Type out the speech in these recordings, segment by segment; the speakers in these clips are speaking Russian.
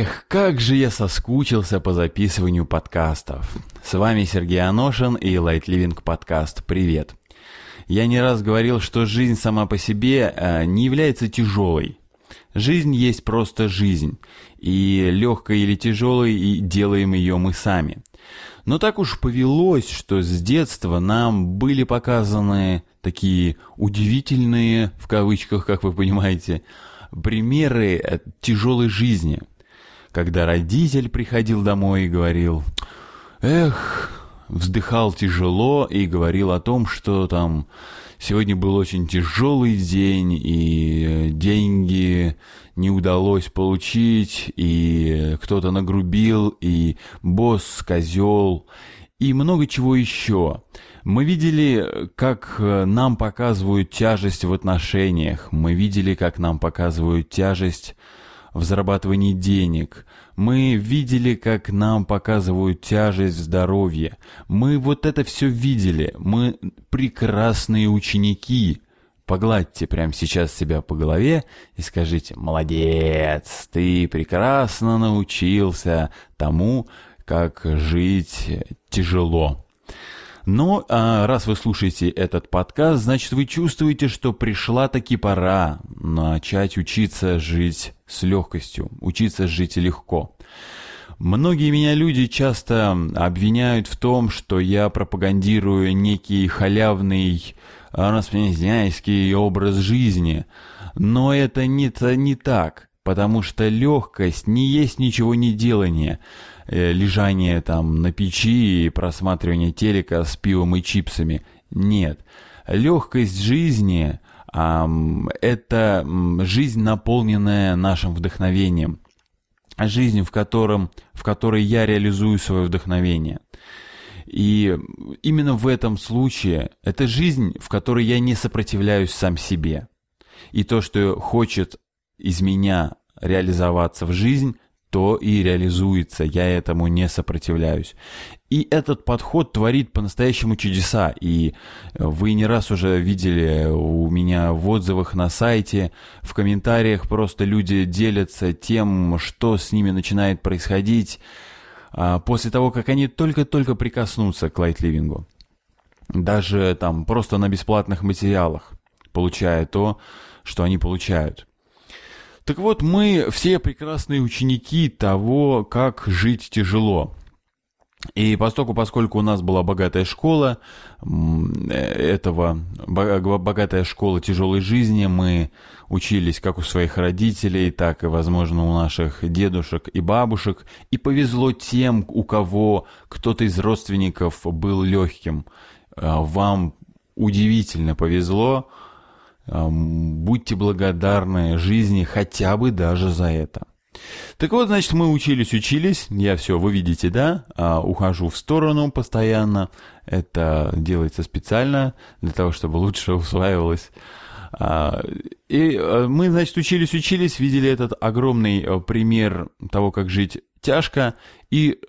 Эх, как же я соскучился по записыванию подкастов. С вами Сергей Аношин и Light Living подкаст. Привет. Я не раз говорил, что жизнь сама по себе э, не является тяжелой. Жизнь есть просто жизнь, и легкой или тяжелой и делаем ее мы сами. Но так уж повелось, что с детства нам были показаны такие удивительные, в кавычках, как вы понимаете, примеры э, тяжелой жизни, когда родитель приходил домой и говорил «Эх», вздыхал тяжело и говорил о том, что там сегодня был очень тяжелый день, и э, деньги не удалось получить, и кто-то нагрубил, и босс козел, и много чего еще. Мы видели, как э, нам показывают тяжесть в отношениях, мы видели, как нам показывают тяжесть в зарабатывании денег. Мы видели, как нам показывают тяжесть в здоровье. Мы вот это все видели. Мы прекрасные ученики. Погладьте прямо сейчас себя по голове и скажите «Молодец, ты прекрасно научился тому, как жить тяжело». Но а раз вы слушаете этот подкаст, значит вы чувствуете, что пришла таки пора начать учиться жить с легкостью, учиться жить легко. Многие меня люди часто обвиняют в том, что я пропагандирую некий халявный распределяйский образ жизни. Но это не, не так, потому что легкость не есть ничего не делания. Э, лежание там на печи и просматривание телека с пивом и чипсами. Нет. Легкость жизни это жизнь, наполненная нашим вдохновением. Жизнь, в, котором, в которой я реализую свое вдохновение. И именно в этом случае это жизнь, в которой я не сопротивляюсь сам себе. И то, что хочет из меня реализоваться в жизнь, то и реализуется, я этому не сопротивляюсь. И этот подход творит по-настоящему чудеса, и вы не раз уже видели у меня в отзывах на сайте, в комментариях просто люди делятся тем, что с ними начинает происходить а, после того, как они только-только прикоснутся к лайтливингу. Даже там просто на бесплатных материалах, получая то, что они получают. Так вот, мы все прекрасные ученики того, как жить тяжело. И поскольку, поскольку у нас была богатая школа этого, богатая школа тяжелой жизни, мы учились как у своих родителей, так и, возможно, у наших дедушек и бабушек. И повезло тем, у кого кто-то из родственников был легким. А, вам удивительно повезло, будьте благодарны жизни хотя бы даже за это. Так вот, значит, мы учились, учились, я все, вы видите, да, а, ухожу в сторону постоянно, это делается специально для того, чтобы лучше усваивалось. А, и а, мы, значит, учились, учились, видели этот огромный а, пример того, как жить тяжко, и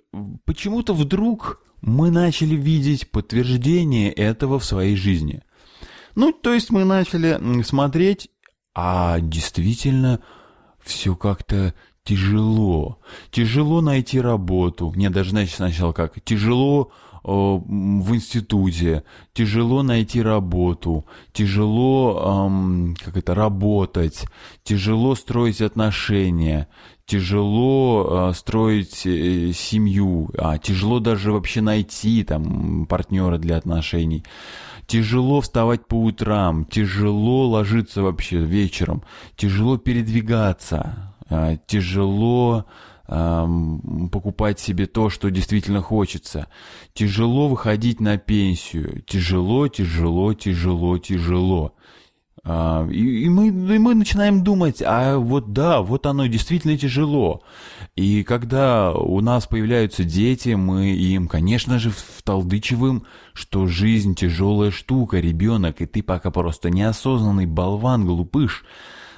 почему-то вдруг мы начали видеть подтверждение этого в своей жизни – ну, то есть мы начали смотреть, а действительно все как-то тяжело. Тяжело найти работу. Мне даже, значит, сначала как? Тяжело в институте, тяжело найти работу, тяжело эм, как это работать, тяжело строить отношения, тяжело э, строить э, семью, а тяжело даже вообще найти там партнера для отношений. Тяжело вставать по утрам, тяжело ложиться вообще вечером, тяжело передвигаться, а, тяжело покупать себе то, что действительно хочется. Тяжело выходить на пенсию. Тяжело, тяжело, тяжело, тяжело. А, и, и, мы, и мы начинаем думать, а вот да, вот оно действительно тяжело. И когда у нас появляются дети, мы им, конечно же, вталдычиваем, что жизнь тяжелая штука, ребенок, и ты пока просто неосознанный болван, глупыш,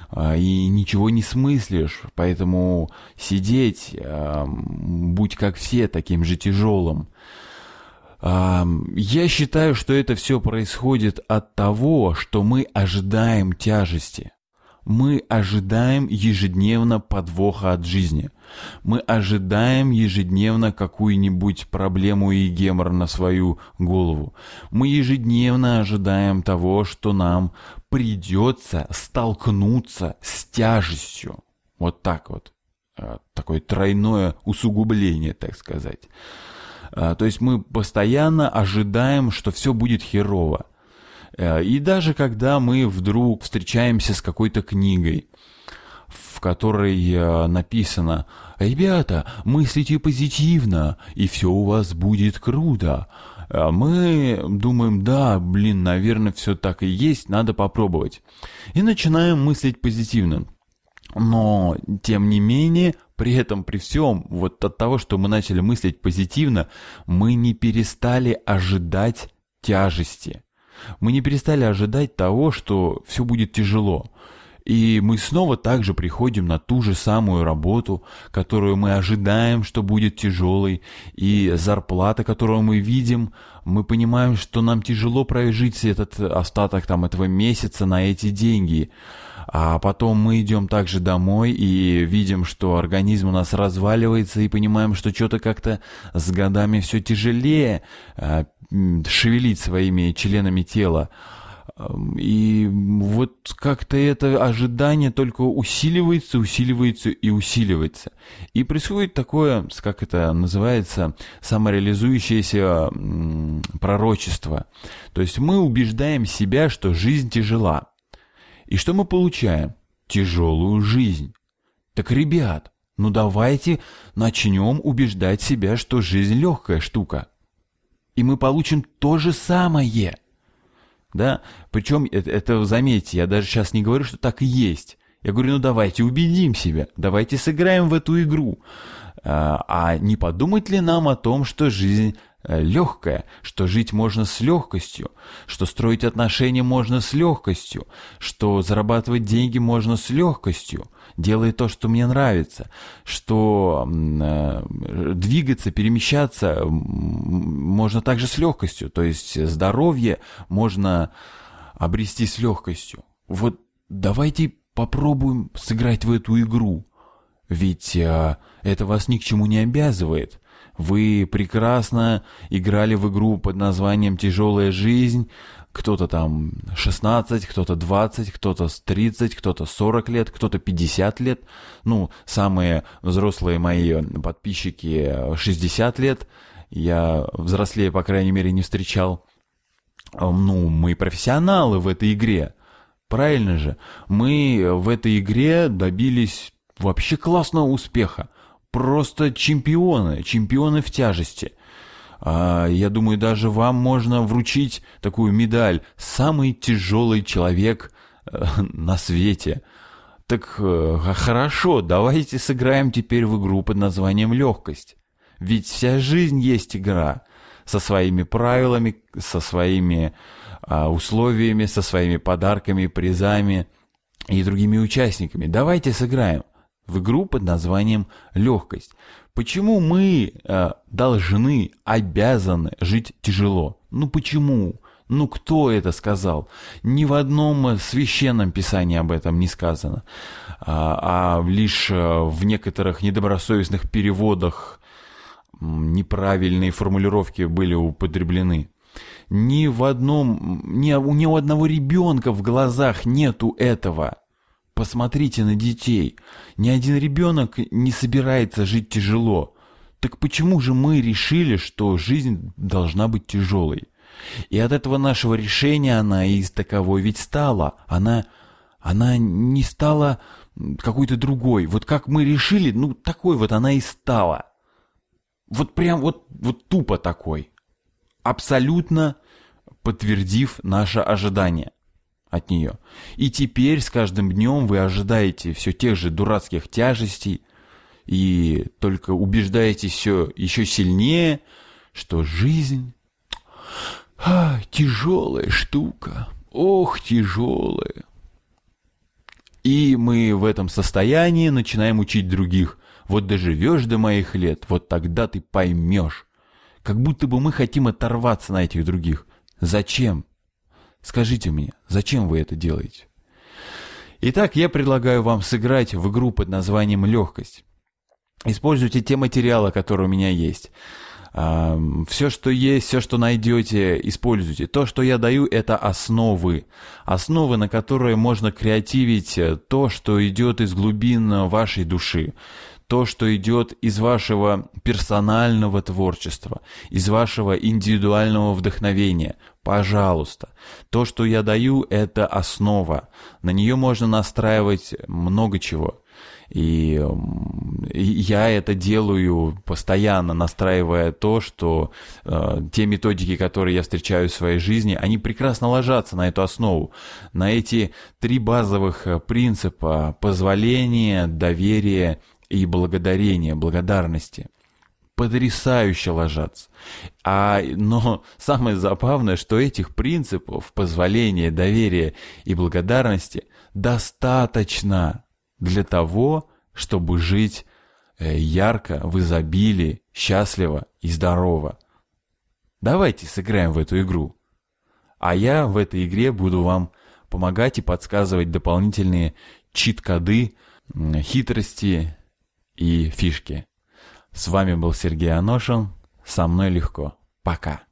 а, и ничего не смыслишь, поэтому сидеть, а, будь как все, таким же тяжелым. Я считаю, что это все происходит от того, что мы ожидаем тяжести. мы ожидаем ежедневно подвоха от жизни. Мы ожидаем ежедневно какую-нибудь проблему и гемор на свою голову. Мы ежедневно ожидаем того, что нам придется столкнуться с тяжестью. Вот так вот. А, такое тройное усугубление, так сказать. А, то есть мы постоянно ожидаем, что все будет херово. Э, и даже когда мы вдруг встречаемся с какой-то книгой, в которой э, написано «Ребята, мыслите позитивно, и все у вас будет круто», э, мы думаем, да, блин, наверное, все так и есть, надо попробовать. И начинаем мыслить позитивно. Но, тем не менее, при этом, при всем, вот от того, что мы начали мыслить позитивно, мы не перестали ожидать тяжести. Мы не перестали ожидать того, что все будет тяжело. И мы снова также приходим на ту же самую работу, которую мы ожидаем, что будет тяжелой, и зарплата, которую мы видим, мы понимаем, что нам тяжело прожить этот остаток там этого месяца на эти деньги. А потом мы идем также домой и видим, что организм у нас разваливается, и понимаем, что что-то как-то с годами все тяжелее а, шевелить своими членами тела. И вот как-то это ожидание только усиливается, усиливается и усиливается. И происходит такое, как это называется, самореализующееся пророчество. То есть мы убеждаем себя, что жизнь тяжела. И что мы получаем? Тяжелую жизнь. Так, ребят, ну давайте начнем убеждать себя, что жизнь легкая штука. И мы получим то же самое. Да? Причем, это, это заметьте, я даже сейчас не говорю, что так и есть. Я говорю, ну давайте убедим себя, давайте сыграем в эту игру. А, а не подумать ли нам о том, что жизнь легкое, что жить можно с легкостью, что строить отношения можно с легкостью, что зарабатывать деньги можно с легкостью, делая то, что мне нравится, что э, двигаться, перемещаться можно также с легкостью, то есть здоровье можно обрести с легкостью. Вот давайте попробуем сыграть в эту игру, ведь э, это вас ни к чему не обязывает. Вы прекрасно играли в игру под названием «Тяжелая жизнь», кто-то там 16, кто-то 20, кто-то 30, кто-то 40 лет, кто-то 50 лет. Ну, самые взрослые мои подписчики 60 лет. Я взрослее, по крайней мере, не встречал. Ну, мы профессионалы в этой игре. Правильно же? Мы в этой игре добились вообще классного успеха просто чемпионы, чемпионы в тяжести. А, я думаю, даже вам можно вручить такую медаль «Самый тяжелый человек э, на свете». Так э, хорошо, давайте сыграем теперь в игру под названием «Легкость». Ведь вся жизнь есть игра со своими правилами, со своими а, условиями, со своими подарками, призами и другими участниками. Давайте сыграем в игру под названием «Легкость». Почему мы э, должны, обязаны жить тяжело? Ну почему? Ну кто это сказал? Ни в одном священном писании об этом не сказано, а, а лишь э, в некоторых недобросовестных переводах неправильные формулировки были употреблены. Ни в одном, ни, ни у одного ребенка в глазах нету этого. Посмотрите на детей. Ни один ребенок не собирается жить тяжело. Так почему же мы решили, что жизнь должна быть тяжелой? И от этого нашего решения она из таковой ведь стала. Она, она не стала какой-то другой. Вот как мы решили, ну такой вот она и стала. Вот прям вот, вот тупо такой. Абсолютно подтвердив наше ожидание от нее. И теперь с каждым днем вы ожидаете все тех же дурацких тяжестей и только убеждаетесь все еще сильнее, что жизнь а, тяжелая штука, ох, тяжелая. И мы в этом состоянии начинаем учить других. Вот доживешь до моих лет, вот тогда ты поймешь. Как будто бы мы хотим оторваться на этих других. Зачем? Скажите мне, зачем вы это делаете? Итак, я предлагаю вам сыграть в игру под названием «Легкость». Используйте те материалы, которые у меня есть. Все, что есть, все, что найдете, используйте. То, что я даю, это основы. Основы, на которые можно креативить э, то, что идет из глубин вашей души. То, что идет из вашего персонального творчества, из вашего индивидуального вдохновения. Пожалуйста. То, что я даю, это основа. На нее можно настраивать много чего. И, я это делаю постоянно, настраивая то, что э, те методики, которые я встречаю в своей жизни, они прекрасно ложатся на эту основу, на эти три базовых э, принципа позволения, доверия и благодарения, благодарности потрясающе ложатся. А, но самое забавное, что этих принципов позволения, доверия и благодарности достаточно для того, чтобы жить э, ярко, в изобилии, счастливо и здорово. Давайте сыграем в эту игру. А я в этой игре буду вам помогать и подсказывать дополнительные чит-коды, хитрости и фишки. С вами был Сергей Аношин. Со мной легко. Пока.